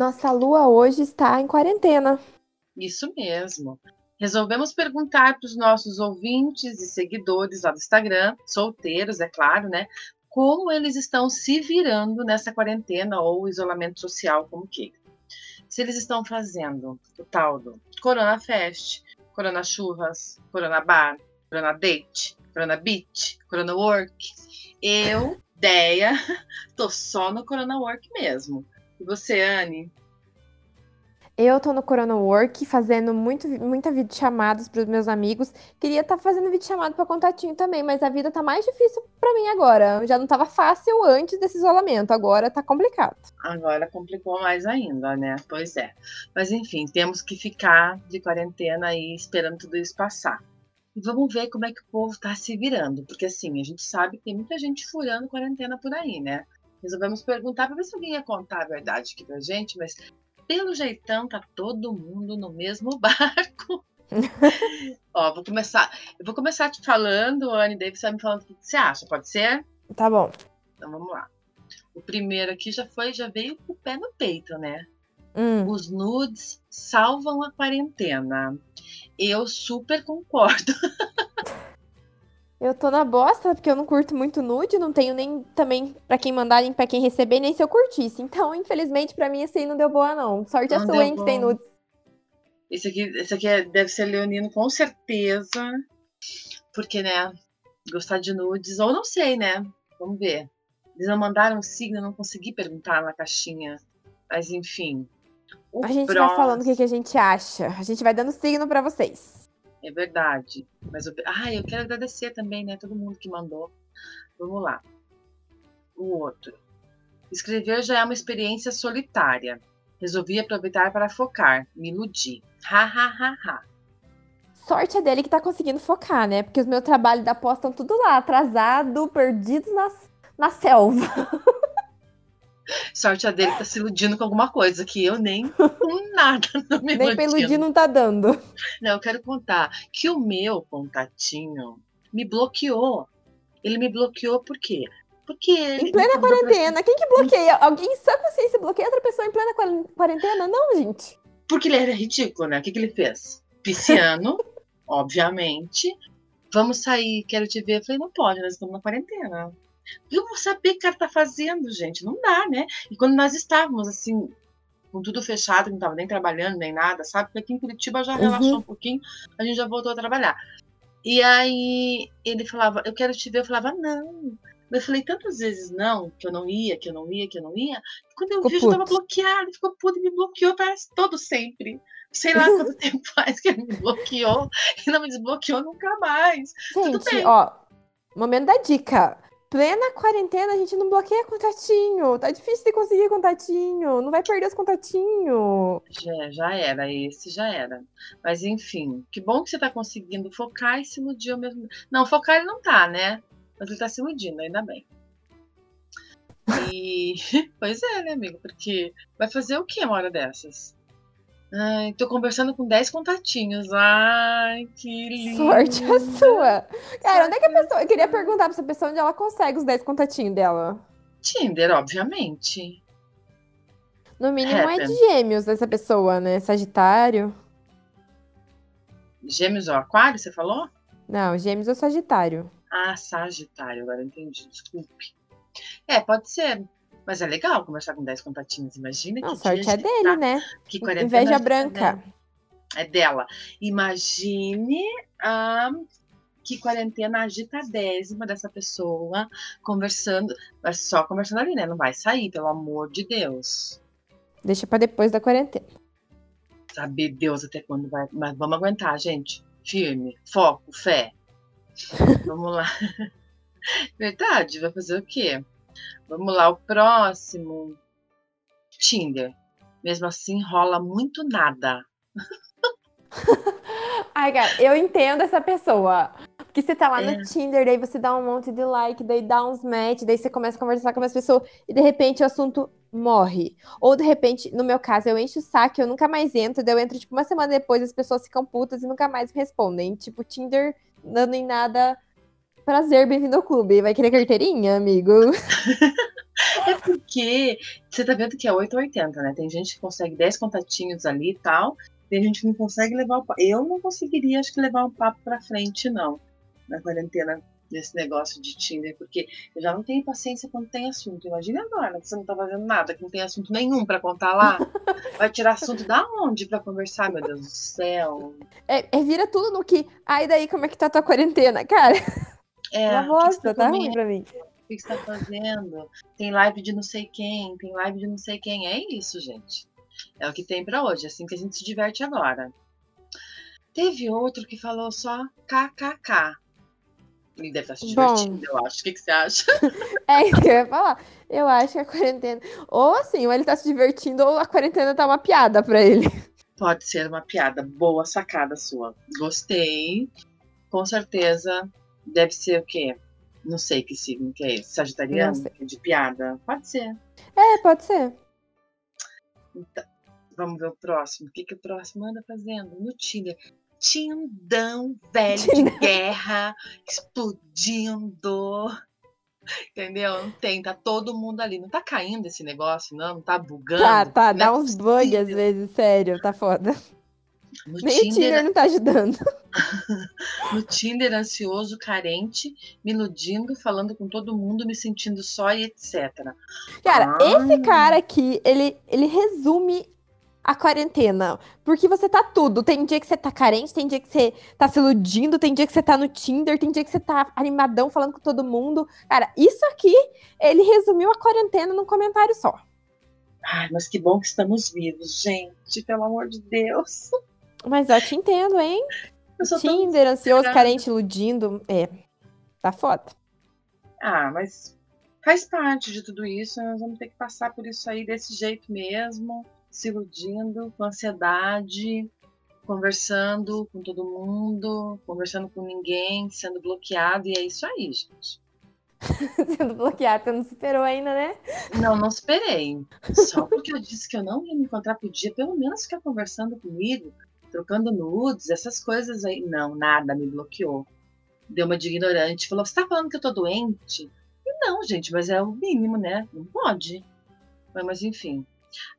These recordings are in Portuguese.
Nossa lua hoje está em quarentena. Isso mesmo. Resolvemos perguntar para os nossos ouvintes e seguidores lá do Instagram, solteiros, é claro, né? Como eles estão se virando nessa quarentena ou isolamento social, como que. Se eles estão fazendo o tal do Corona Fest, Corona Churras, Corona Bar, Corona Date, Corona Beach, Corona Work. Eu, Deia, tô só no Corona Work mesmo. E você, Anne? Eu tô no Corona Work fazendo muito, muita videochamadas pros meus amigos. Queria estar tá fazendo videochamada pra contatinho também, mas a vida tá mais difícil pra mim agora. Já não tava fácil antes desse isolamento, agora tá complicado. Agora complicou mais ainda, né? Pois é. Mas enfim, temos que ficar de quarentena aí esperando tudo isso passar. E vamos ver como é que o povo tá se virando, porque assim, a gente sabe que tem muita gente furando quarentena por aí, né? Resolvemos perguntar para ver se alguém ia contar a verdade aqui pra gente, mas pelo jeitão, tá todo mundo no mesmo barco. Ó, vou começar. Eu vou começar te falando, Anne, daí você vai me falando o que você acha, pode ser? Tá bom. Então vamos lá. O primeiro aqui já foi, já veio com o pé no peito, né? Hum. Os nudes salvam a quarentena. Eu super concordo. Eu tô na bosta, porque eu não curto muito nude, não tenho nem também para quem mandar, nem pra quem receber, nem se eu curtisse. Então, infelizmente, para mim, esse aí não deu boa, não. Sorte não a sua, hein, que tem nudes. Esse aqui, esse aqui é, deve ser leonino, com certeza. Porque, né, gostar de nudes, ou não sei, né? Vamos ver. Eles não mandaram signo, eu não consegui perguntar na caixinha. Mas, enfim. a gente próximo... vai falando o que, que a gente acha. A gente vai dando signo para vocês. É verdade. Mas eu... ah, eu quero agradecer também, né? Todo mundo que mandou. Vamos lá. O outro. Escrever já é uma experiência solitária. Resolvi aproveitar para focar. Me iludi. Ha, ha, ha, ha. Sorte é dele que tá conseguindo focar, né? Porque os meus trabalhos da pós estão tudo lá, atrasado, perdidos na, na selva. Sorte a dele tá se iludindo com alguma coisa, que eu nem com nada não me Nem pra iludir não tá dando. Não, eu quero contar que o meu contatinho me bloqueou. Ele me bloqueou por quê? Porque. Em plena quarentena. Quem que bloqueia? Alguém só consciência bloqueia outra pessoa em plena quarentena? Não, gente. Porque ele era ridículo, né? O que, que ele fez? Pisciano, obviamente. Vamos sair, quero te ver. Eu falei, não pode, nós estamos na quarentena. Eu vou saber o que o cara tá fazendo, gente. Não dá, né? E quando nós estávamos, assim, com tudo fechado, não estava nem trabalhando, nem nada, sabe? Porque aqui em Curitiba já relaxou uhum. um pouquinho, a gente já voltou a trabalhar. E aí ele falava, eu quero te ver, eu falava, não. Eu falei tantas vezes não, que eu não ia, que eu não ia, que eu não ia. quando eu ficou vi, eu estava bloqueado, ficou puto e me bloqueou para todo sempre. Sei lá quanto tempo faz que ele me bloqueou e não me desbloqueou nunca mais. Gente, ó, momento da dica plena quarentena, a gente não bloqueia contatinho. Tá difícil de conseguir contatinho. Não vai perder os contatinhos. Já, já era, esse já era. Mas enfim, que bom que você tá conseguindo focar e se iludir ao mesmo Não, focar ele não tá, né? Mas ele tá se iludindo, ainda bem. E. pois é, né, amigo? Porque vai fazer o que uma hora dessas? Ai, tô conversando com 10 contatinhos. Ai, que lindo. Sorte a sua. Cara, onde é que a pessoa. Eu queria perguntar pra essa pessoa onde ela consegue os 10 contatinhos dela. Tinder, obviamente. No mínimo é de gêmeos essa pessoa, né? Sagitário. Gêmeos ou aquário, você falou? Não, gêmeos ou sagitário. Ah, sagitário, agora entendi. Desculpe. É, pode ser. Mas é legal conversar com 10 contatinhos. Imagina Não, que sorte é dele, tá, né? Que Inveja branca. É dela. Imagine a que quarentena agitadésima dessa pessoa conversando, mas só conversando ali, né? Não vai sair, pelo amor de Deus. Deixa para depois da quarentena. Saber Deus até quando vai. Mas vamos aguentar, gente. Firme, foco, fé. vamos lá. Verdade, vai fazer o quê? Vamos lá, o próximo. Tinder. Mesmo assim, rola muito nada. Ai, cara, eu entendo essa pessoa. Porque você tá lá é. no Tinder, daí você dá um monte de like, daí dá uns match, daí você começa a conversar com as pessoas e de repente o assunto morre. Ou de repente, no meu caso, eu encho o saco, eu nunca mais entro, daí eu entro tipo uma semana depois, as pessoas ficam putas e nunca mais me respondem. Tipo, Tinder dando em nada Prazer, bem-vindo ao clube. Vai querer carteirinha, amigo? É porque você tá vendo que é 8 ou 80, né? Tem gente que consegue 10 contatinhos ali e tal. Tem gente que não consegue levar o papo. Eu não conseguiria, acho que, levar um papo pra frente, não. Na quarentena, nesse negócio de Tinder, porque eu já não tenho paciência quando tem assunto. Imagina agora que você não tá fazendo nada, que não tem assunto nenhum para contar lá. Vai tirar assunto da onde para conversar, meu Deus do céu? É, é, vira tudo no que. Aí daí, como é que tá tua quarentena, cara? É, Uma bosta, tá, tá ruim pra mim. O que você tá fazendo? Tem live de não sei quem, tem live de não sei quem. É isso, gente. É o que tem para hoje, é assim que a gente se diverte agora. Teve outro que falou só kkk. Ele deve estar se divertindo, Bom, eu acho. O que, que você acha? é isso que eu ia falar. Eu acho que a quarentena. Ou assim, ou ele tá se divertindo, ou a quarentena tá uma piada pra ele. Pode ser uma piada. Boa sacada sua. Gostei. Com certeza. Deve ser o quê? Não sei que signo que é esse. Sagitariano? De piada? Pode ser. É, pode ser. Então, vamos ver o próximo. O que, que o próximo anda fazendo? No Tinder. Tindão velho de guerra, explodindo. Entendeu? Não tem, tá todo mundo ali. Não tá caindo esse negócio, não? Não tá bugando. Tá, tá, dá é uns bugs às vezes, sério, tá foda. No Nem Tinder... o Tinder não tá ajudando. no Tinder, ansioso, carente, me iludindo, falando com todo mundo, me sentindo só e etc. Cara, ah. esse cara aqui, ele, ele resume a quarentena. Porque você tá tudo. Tem dia que você tá carente, tem dia que você tá se iludindo, tem dia que você tá no Tinder, tem dia que você tá animadão falando com todo mundo. Cara, isso aqui, ele resumiu a quarentena num comentário só. Ai, mas que bom que estamos vivos, gente, pelo amor de Deus. Mas eu te entendo, hein? Tinder, ansioso, carente, iludindo. É, tá foda. Ah, mas faz parte de tudo isso. Nós vamos ter que passar por isso aí desse jeito mesmo se iludindo, com ansiedade, conversando com todo mundo, conversando com ninguém, sendo bloqueado, e é isso aí, gente. sendo bloqueado, você não superou ainda, né? Não, não superei. Só porque eu disse que eu não ia me encontrar, podia pelo menos ficar conversando comigo, trocando nudes, essas coisas aí. Não, nada, me bloqueou. Deu uma de ignorante, falou: Você tá falando que eu tô doente? não, gente, mas é o mínimo, né? Não pode. Mas enfim,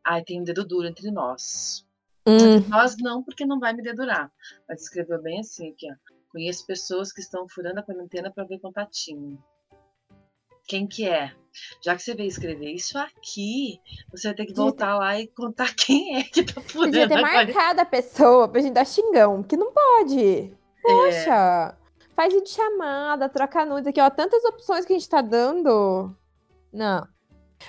Ai, tem um dedo duro entre nós. Hum. Entre nós não, porque não vai me dedurar. Mas escreveu bem assim aqui, ó. Conheço pessoas que estão furando a quarentena para ver contatinho. Quem que é? Já que você veio escrever isso aqui, você vai ter que voltar lá e contar quem é que tá furando. Podia ter marcado a pessoa pra gente dar xingão, porque não pode. Poxa, é. faz de chamada, troca nudes aqui, ó. Tantas opções que a gente tá dando. Não.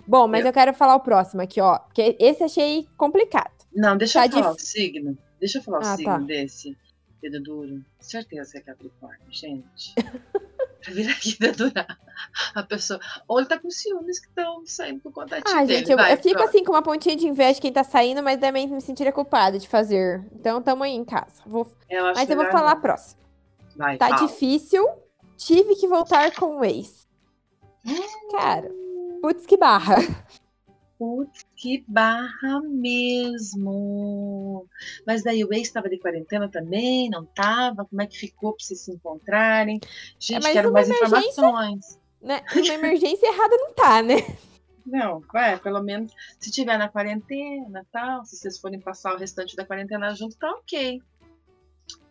Bom, mas eu... eu quero falar o próximo aqui, ó. Porque esse achei complicado. Não, deixa tá eu falar dif... o signo. Deixa eu falar ah, o signo tá. desse. Dedo duro. Certeza que é Capricórnio, gente. pra vir aqui dedurar a pessoa. Ou ele tá com ciúmes que estão saindo por conta de Ah, gente, eu, Vai, eu fico assim com uma pontinha de inveja de quem tá saindo, mas também me sentiria culpada de fazer. Então tamo aí em casa. Vou... Eu mas eu vou falar não. a próxima. Vai, tá fala. difícil. Tive que voltar com o ex. Hum. Cara. Putz, que barra. Putz, que barra mesmo. Mas daí o ex estava de quarentena também? Não estava? Como é que ficou para vocês se encontrarem? Gente, é, quero mais informações. Né? Uma emergência errada não tá, né? Não, vai, pelo menos se tiver na quarentena tal, se vocês forem passar o restante da quarentena junto, tá ok.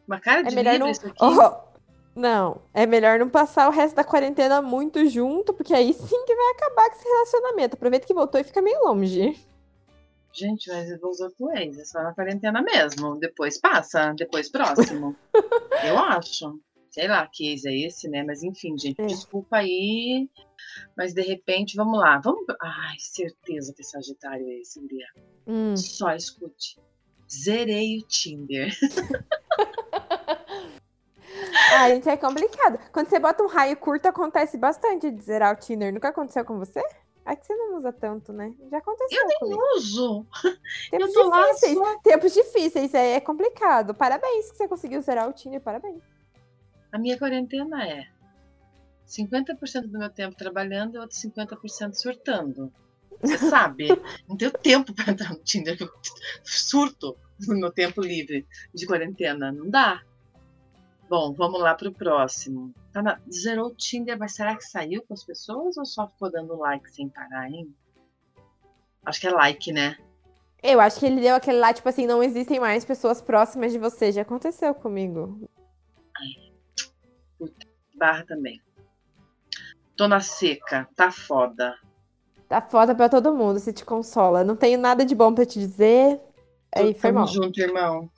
Uma cara é de livro não... isso aqui. Oh, não, é melhor não passar o resto da quarentena muito junto, porque aí sim que vai acabar com esse relacionamento. Aproveita que voltou e fica meio longe. Gente, mas os outros ex, é só na quarentena mesmo. Depois passa, depois próximo. Eu acho. Sei lá que ex é esse, né? Mas enfim, gente, é. desculpa aí. Mas de repente, vamos lá. Vamos. Ai, certeza que Sagitário é esse, Guria. Hum. Só escute. Zerei o Tinder. Ah, gente, é complicado. Quando você bota um raio curto, acontece bastante de zerar o Tinder. Nunca aconteceu com você? É que você não usa tanto, né? Já aconteceu. Eu nem comigo. uso. Tempos difíceis. Só... Tempos difíceis, é, é complicado. Parabéns que você conseguiu zerar o Tinder, parabéns. A minha quarentena é 50% do meu tempo trabalhando e outro 50% surtando. Você sabe? não tenho tempo para entrar no Tinder. Eu surto no meu tempo livre de quarentena. Não dá. Bom, vamos lá pro próximo. Tá na... Zerou o Tinder, mas será que saiu com as pessoas ou só ficou dando like sem parar, hein? Acho que é like, né? Eu acho que ele deu aquele lá, tipo assim, não existem mais pessoas próximas de você. Já aconteceu comigo. Puta, barra também. Tô na seca, tá foda. Tá foda pra todo mundo, se te consola. Não tenho nada de bom pra te dizer. Aí foi Tamo mal. junto, irmão.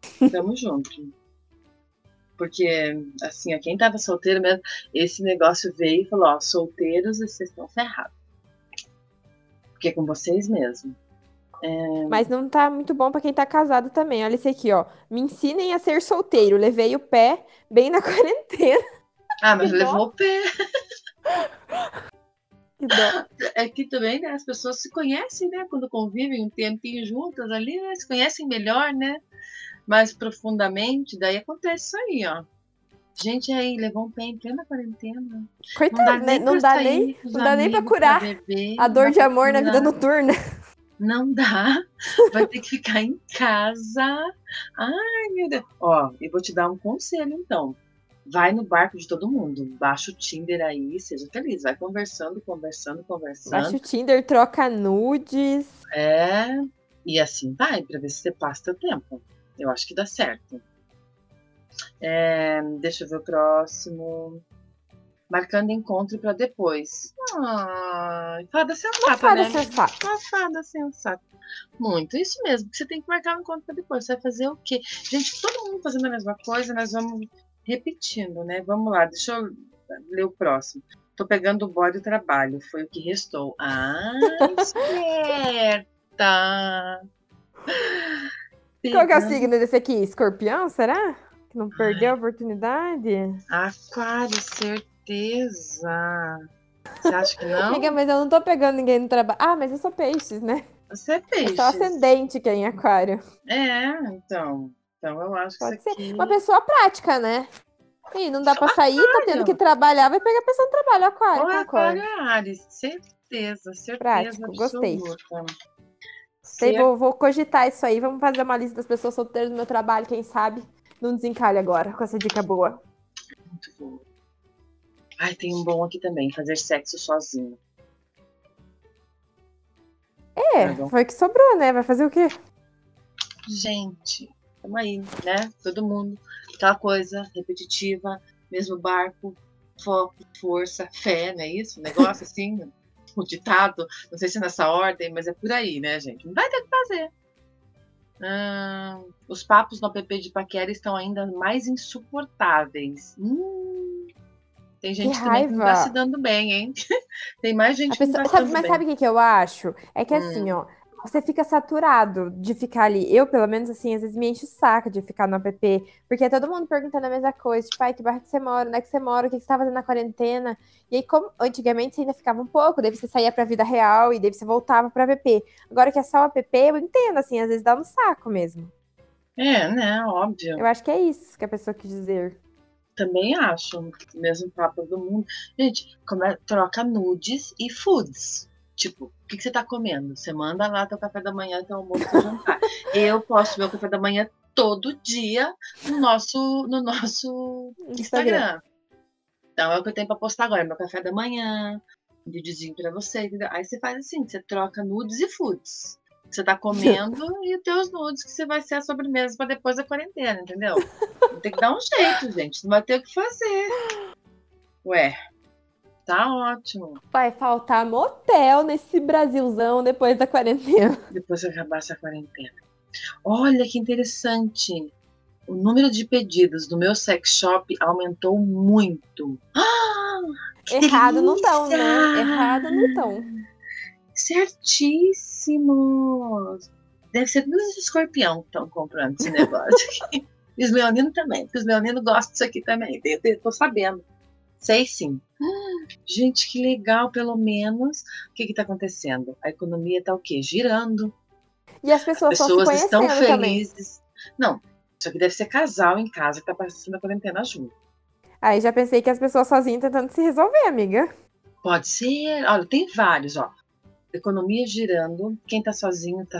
Tamo junto. Porque, assim, ó, quem tava solteiro mesmo, esse negócio veio e falou, ó, solteiros, vocês estão ferrados. Porque é com vocês mesmo. Mas não tá muito bom pra quem tá casado também. Olha esse aqui, ó. Me ensinem a ser solteiro. Levei o pé bem na quarentena. Ah, mas Que levou dó. o pé. Que dó. É que também, né, as pessoas se conhecem, né, quando convivem um tempinho juntas ali, né, se conhecem melhor, né, mais profundamente, daí acontece isso aí, ó. Gente aí levou um pé em plena quarentena. Coitado, né? Não pra dá sair nem, com os não dá nem pra curar beber, a não dor dá de pra amor na vida noturna. Não dá. Vai ter que ficar em casa. Ai, meu Deus. Ó, eu vou te dar um conselho, então. Vai no barco de todo mundo. Baixa o Tinder aí, seja feliz. Vai conversando, conversando, conversando. Baixa o Tinder, troca nudes. É. E assim vai, pra ver se você passa teu tempo. Eu acho que dá certo. É, deixa eu ver o próximo. Marcando encontro pra depois. Ai, fada Uma sensata, fada né? sensata. Uma fada sensata. Muito, isso mesmo. Você tem que marcar um encontro pra depois. Você vai fazer o quê? Gente, todo mundo fazendo a mesma coisa, nós vamos repetindo, né? Vamos lá, deixa eu ler o próximo. Tô pegando o boy do trabalho, foi o que restou. Ah, esperta! Qual que é o Pegando- signo desse aqui? Escorpião, será? Que não perdeu a oportunidade? Aquário, certeza. Você acha que não? Amiga, mas eu não tô pegando ninguém no trabalho. Ah, mas eu sou peixes, né? Você é peixe. Eu sou ascendente que é em aquário. É, então. Então eu acho que Pode isso ser. aqui. Uma pessoa prática, né? Ih, não dá pra sair, tá tendo que trabalhar, vai pegar a pessoa no trabalho, aquário. Ou aquário é Ares, certeza, certeza Prático, gostei. absoluta. Sei, Cer- vou, vou cogitar isso aí. Vamos fazer uma lista das pessoas solteiras no meu trabalho, quem sabe? Não desencalhe agora com essa dica boa. Muito bom. Ai, tem um bom aqui também, fazer sexo sozinho. É, Tá bom. foi o que sobrou, né? Vai fazer o quê? Gente, tamo aí, né? Todo mundo. Aquela coisa repetitiva, mesmo barco, foco, força, fé, não é isso? Um negócio assim, o ditado, não sei se é nessa ordem, mas é por aí, né, gente? Não vai ter o que fazer. Ah, os papos no app de paquera estão ainda mais insuportáveis. Hum, tem gente também que não tá se dando bem, hein? tem mais gente A que não pessoa- tá se sabe- dando mas bem. sabe o que, que eu acho? É que Hum. assim, ó, você fica saturado de ficar ali. Eu, pelo menos, assim, às vezes me enche o saco de ficar no app, porque é todo mundo perguntando a mesma coisa, tipo, ai, que bairro que você mora, onde é que você mora, o que você tá fazendo na quarentena. E aí, como antigamente você ainda ficava um pouco, daí você saía pra vida real e daí você voltava pro app. Agora que é só o app, eu entendo, assim, às vezes dá no saco mesmo. É, né? Óbvio. Eu acho que é isso que a pessoa quis dizer. Também acho. Mesmo papo do mundo. Gente, come- troca nudes e foods. Tipo, o que, que você tá comendo? Você manda lá teu café da manhã, teu almoço, teu jantar. Eu posto meu café da manhã todo dia no nosso, no nosso Instagram. Então é o que eu tenho pra postar agora, meu café da manhã, um videozinho pra você, entendeu? Aí você faz assim, você troca nudes e foods. Você tá comendo e os teus nudes que você vai ser a sobremesa pra depois da quarentena, entendeu? Tem que dar um jeito, gente. Não vai ter o que fazer. Ué, tá ótimo. Vai faltar motel nesse Brasilzão depois da quarentena. Depois que acabar essa quarentena. Olha que interessante. O número de pedidos do meu sex shop aumentou muito. Ah, Errado não tão, né? Errado não tão. Certíssimo! Deve ser todos os escorpião que estão comprando esse negócio aqui. E os leoninos também, porque os leoninos gostam disso aqui também. Eu, eu tô sabendo. Sei sim. Ah, Gente, que legal, pelo menos. O que que tá acontecendo? A economia tá o quê? Girando. E as pessoas, estão se Pessoas estão conhecendo também. felizes. Não, isso aqui deve ser casal em casa que tá passando a quarentena junto. Aí já pensei que as pessoas sozinhas tentando se resolver, amiga. Pode ser. Olha, tem vários, ó. Economia girando. Quem tá sozinho tá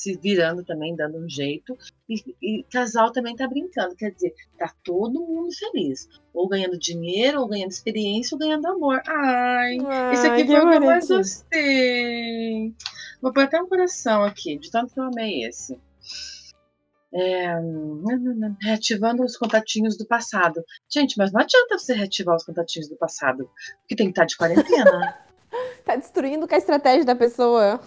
se virando também, dando um jeito. E, e casal também tá brincando. Quer dizer, tá todo mundo feliz. Ou ganhando dinheiro, ou ganhando experiência, ou ganhando amor. Ai, Ai esse aqui foi o que eu mais gostei. Vou pôr até um coração aqui, de tanto que eu amei esse. É, reativando os contatinhos do passado. Gente, mas não adianta você reativar os contatinhos do passado, porque tem que estar de quarentena. Tá destruindo com a estratégia da pessoa.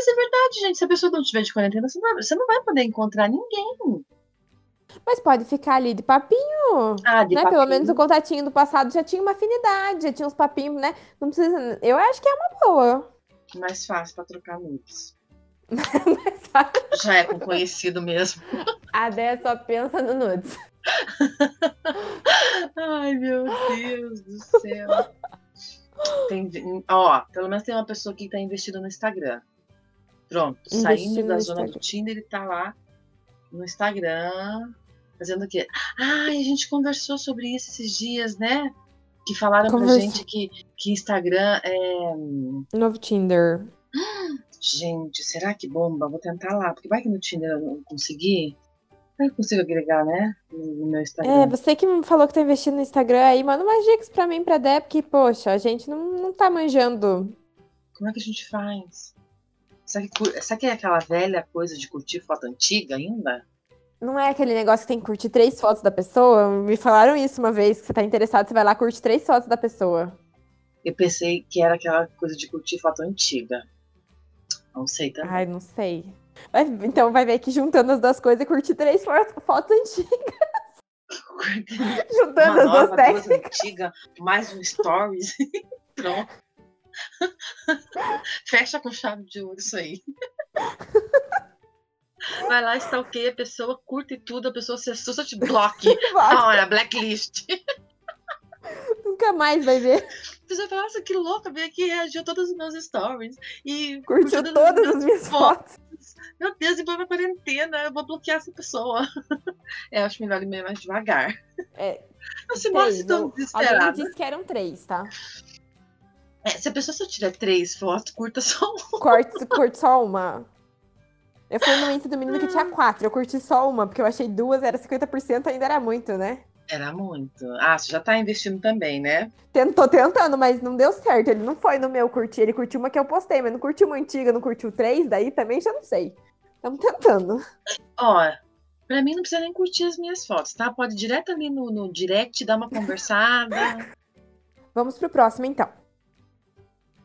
Mas é verdade, gente. Se a pessoa não estiver de quarentena, você não, vai, você não vai poder encontrar ninguém. Mas pode ficar ali de papinho. Ah, de né? Pelo papinho. menos o contatinho do passado já tinha uma afinidade, já tinha uns papinhos, né? Não precisa. Eu acho que é uma boa. Mais fácil pra trocar nudes. Mas sabe, Já é com conhecido mesmo. a Dé só pensa no nudes. Ai, meu Deus do céu. Tem, ó, pelo menos tem uma pessoa que tá investindo no Instagram. Pronto, saindo da zona do Instagram. Tinder, ele tá lá no Instagram, fazendo o quê? Ai, a gente conversou sobre isso esses dias, né? Que falaram pra Conversou. gente que, que Instagram é. Novo Tinder. Gente, será que bomba? Vou tentar lá, porque vai que no Tinder eu não que eu consigo agregar, né? No meu Instagram. É, você que falou que tá investindo no Instagram aí, manda umas dicas pra mim, pra Dé, porque, poxa, a gente não, não tá manjando. Como é que a gente faz? Será que, cur- será que é aquela velha coisa de curtir foto antiga ainda? Não é aquele negócio que tem que curtir três fotos da pessoa? Me falaram isso uma vez, que você tá interessado, você vai lá curte três fotos da pessoa. Eu pensei que era aquela coisa de curtir foto antiga. Não sei também. Ai, não sei. Vai- então vai ver que juntando as duas coisas, curtir três fo- fotos antigas. Juntando Uma as duas nova, técnicas. duas antiga, mais um stories. Pronto. Fecha com chave de ouro isso aí. Vai lá, stalkeia a pessoa, curte tudo, a pessoa se assusta, te bloque. Olha, blacklist. Nunca mais vai ver. A pessoa fala, nossa, que louca, veio aqui e reagiu a todos os meus stories. E Curtiu todas as minhas fotos. fotos. Meu Deus, e na quarentena, eu vou bloquear essa pessoa. É, acho melhor ir mais devagar. É, Não se mostre tão ou- Alguém disse que eram três, tá? É, se a pessoa só tiver três fotos, curta só um. Corte, curte só uma. Eu fui no Insta do menino que tinha quatro. Eu curti só uma, porque eu achei duas, era 50%, ainda era muito, né? Era muito. Ah, você já tá investindo também, né? Tent- Tô tentando, mas não deu certo. Ele não foi no meu curtir, ele curtiu uma que eu postei, mas não curtiu uma antiga, não curtiu três, daí também já não sei. Estamos tentando. Ó, pra mim não precisa nem curtir as minhas fotos, tá? Pode ir direto ali no, no direct, dar uma conversada. Vamos pro próximo, então.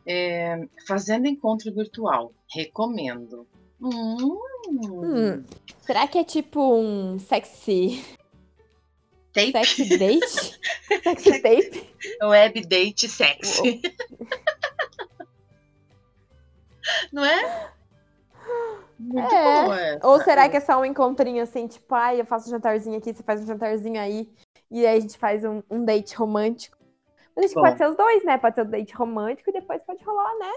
É, fazendo encontro virtual. Recomendo. Hum, Hum. Será que é tipo um sexy, Tape, sexy date? sexy tape? web date sexy. Não é? Muito É. essa. Ou será que é só um encontrinho assim, tipo, ai, eu faço um jantarzinho aqui, você faz um jantarzinho aí, e aí a gente faz um, um date romântico? A gente Bom. pode ser os dois, né? Pode ser o date romântico e depois pode rolar, né?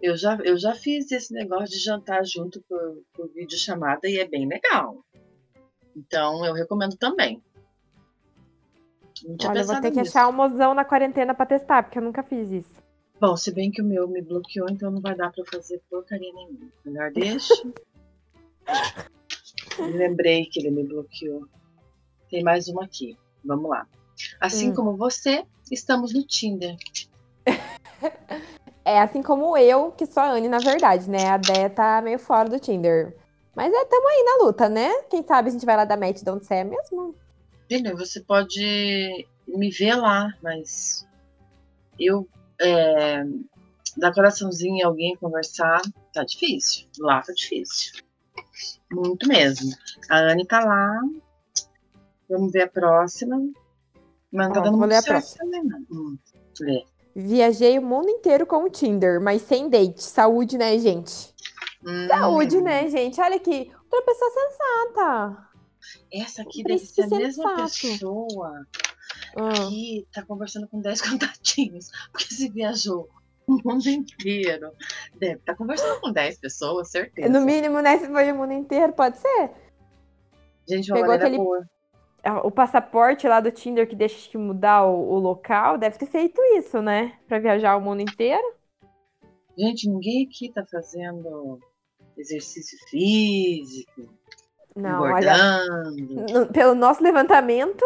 Eu já, eu já fiz esse negócio de jantar junto por, por videochamada e é bem legal. Então eu recomendo também. Olha, eu vou ter que nisso. achar um mozão na quarentena pra testar, porque eu nunca fiz isso. Bom, se bem que o meu me bloqueou, então não vai dar pra fazer porcaria nenhuma. Melhor deixa. Lembrei que ele me bloqueou. Tem mais uma aqui. Vamos lá. Assim Hum. como você, estamos no Tinder. É assim como eu, que sou a Anne, na verdade, né? A Dé tá meio fora do Tinder. Mas é, tamo aí na luta, né? Quem sabe a gente vai lá dar match de onde você é mesmo. Filho, você pode me ver lá, mas eu é, dar coraçãozinho em alguém conversar, tá difícil. Lá tá difícil. Muito mesmo. A Anne tá lá. Vamos ver a próxima. Tá Ó, vou ler a também, não. Hum, lê. Viajei o mundo inteiro com o Tinder, mas sem date. Saúde, né, gente? Hum, Saúde, né, gente? Olha aqui. Outra pessoa sensata. Essa aqui deve ser a mesma pessoa Ah, que tá conversando com 10 contatinhos. Porque se viajou o mundo inteiro. Deve estar conversando com 10 pessoas, certeza. no mínimo, né? Se foi o mundo inteiro, pode ser. Gente, uma Pegou aquele- boa. O passaporte lá do Tinder que deixa que mudar o, o local, deve ter feito isso, né? Pra viajar o mundo inteiro. Gente, ninguém aqui tá fazendo exercício físico, Não, olha, engordando. pelo nosso levantamento,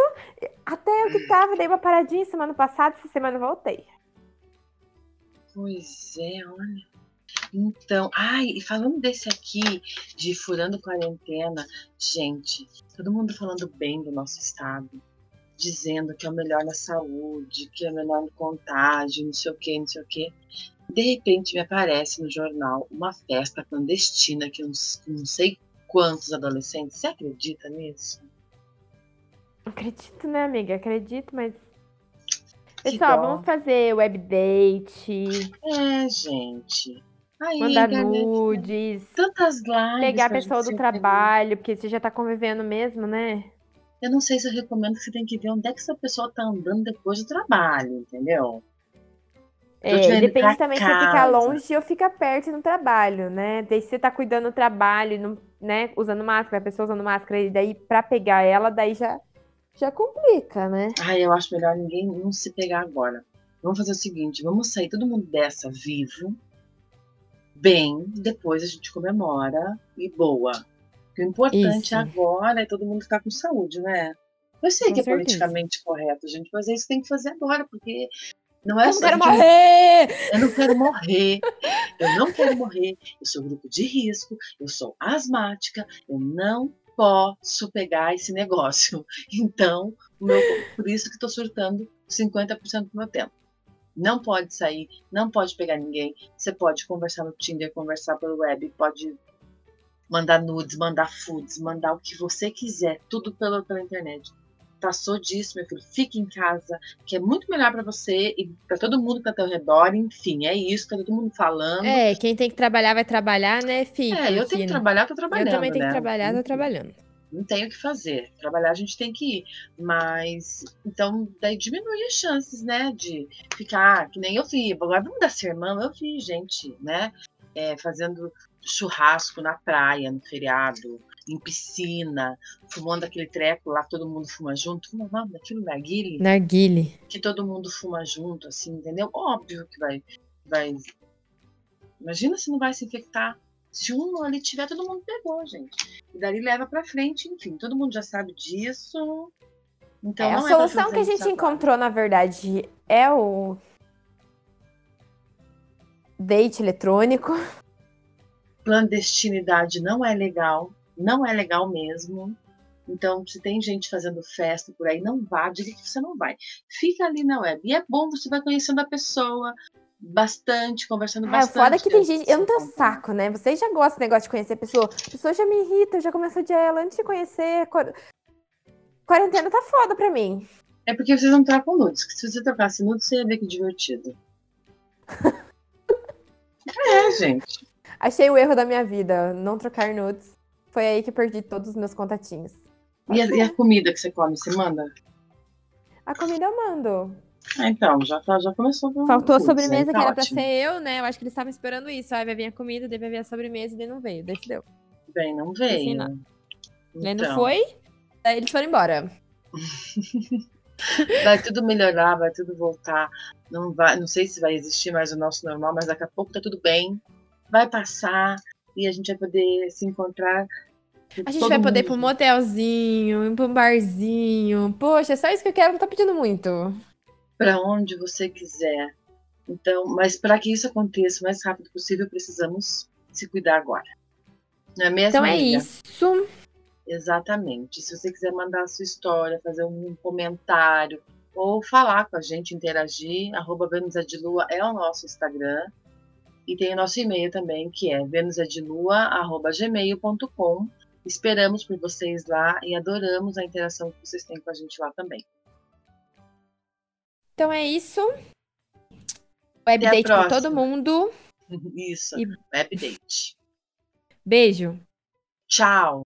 até eu que tava, dei uma paradinha semana passada, essa semana eu voltei. Pois é, olha. Então, ai, e falando desse aqui, de furando quarentena, gente, todo mundo falando bem do nosso estado, dizendo que é o melhor na saúde, que é o melhor no contágio, não sei o que, não sei o que. De repente me aparece no jornal uma festa clandestina que uns, não sei quantos adolescentes. Você acredita nisso? Acredito, né, amiga? Acredito, mas. Que Pessoal, dó. vamos fazer web date, É, gente. Aí, mandar internet, nudes, tantas lives. pegar a pessoa do entender. trabalho, porque você já tá convivendo mesmo, né? Eu não sei se eu recomendo que você tem que ver onde é que essa pessoa tá andando depois do trabalho, entendeu? É, depende também se você ficar casa. longe ou fica perto no trabalho, né? Daí se você tá cuidando do trabalho, não, né, usando máscara, a pessoa usando máscara, e daí pra pegar ela, daí já, já complica, né? Ai, eu acho melhor ninguém não se pegar agora. Vamos fazer o seguinte, vamos sair todo mundo dessa vivo, bem, depois a gente comemora e boa. O importante Isso. agora é todo mundo ficar com saúde, né? Eu sei Com que é certeza. politicamente correto, gente, mas é isso que tem que fazer agora, porque não é Eu não só quero a gente- morrer! Eu não quero morrer. Eu não quero morrer. Eu sou grupo de risco. Eu sou asmática. Eu não posso pegar esse negócio. Então, meu, por isso que estou surtando 50% do meu tempo. Não pode sair, não pode pegar ninguém. Você pode conversar no Tinder, conversar pelo web, pode mandar nudes, mandar foods, mandar o que você quiser, tudo pela, pela internet. Passou disso, meu filho. Fique em casa, que é muito melhor para você e para todo mundo que tá ao teu redor. Enfim, é isso, tá todo mundo falando. É, quem tem que trabalhar vai trabalhar, né, filho? É, eu tenho que trabalhar, tô Eu trabalhando. também tenho né? que trabalhar, tô trabalhando. Não tenho o que fazer. Trabalhar a gente tem que ir. Mas, então, daí diminui as chances, né? De ficar, que nem eu vi. Agora vamos dar sermão. Eu vi gente, né? é, fazendo churrasco na praia, no feriado, em piscina, fumando aquele treco lá, todo mundo fuma junto. Como é o nome daquilo? Narguile? Narguile. que todo mundo fuma junto, assim, entendeu? Óbvio que vai, vai. Imagina se não vai se infectar. Se um ali tiver, todo mundo pegou, gente. E dali leva pra frente, enfim, todo mundo já sabe disso. Então, É, a é solução fazer que a gente agora. encontrou, na verdade, é o date eletrônico. Clandestinidade não é legal, não é legal mesmo. Então, se tem gente fazendo festa por aí, não vá, diga que você não vai. Fica ali na web. E é bom, você vai conhecendo a pessoa bastante, conversando Ah, bastante. foda é que tem gente. Eu não tenho saco, né? Vocês já gostam negócio de conhecer a pessoa. A pessoa já me irrita, eu já começo a odiar ela antes de conhecer. Quar- Quarentena tá foda pra mim. É porque vocês não trocam nudes. Se você trocasse nudes, você ia ver que divertido. é, gente. Achei o erro da minha vida, não trocar nudes. Foi aí que perdi todos os meus contatinhos. E a, e a comida que você come, você manda? A comida eu mando. Ah, então, já, tá, já começou com Faltou a nudes, sobremesa que tá era pra ótimo. ser eu, né? Eu acho que eles estavam esperando isso. Aí vai vir a comida, vai vir a sobremesa e daí não veio. Daí deu. Bem, não veio. Daí Então, não foi, daí eles foram embora. Vai tudo melhorar, vai tudo voltar. Não, vai, não sei se vai existir mais o nosso normal, mas daqui a pouco tá tudo bem. Vai passar e a gente vai poder se encontrar. A gente vai poder ir pra um motelzinho, ir pra um barzinho. Poxa, é só isso que eu quero, não tá pedindo muito. Para onde você quiser. Então, mas para que isso aconteça o mais rápido possível, precisamos se cuidar agora. Não é mesmo? Então é amiga? isso. Exatamente. Se você quiser mandar a sua história, fazer um comentário ou falar com a gente, interagir, arroba é Lua é o nosso Instagram. E tem o nosso e-mail também, que é venusedilua.gmail.com. Esperamos por vocês lá e adoramos a interação que vocês têm com a gente lá também. Então é isso. Web Até date pra todo mundo. Isso, E- update. Beijo. Tchau!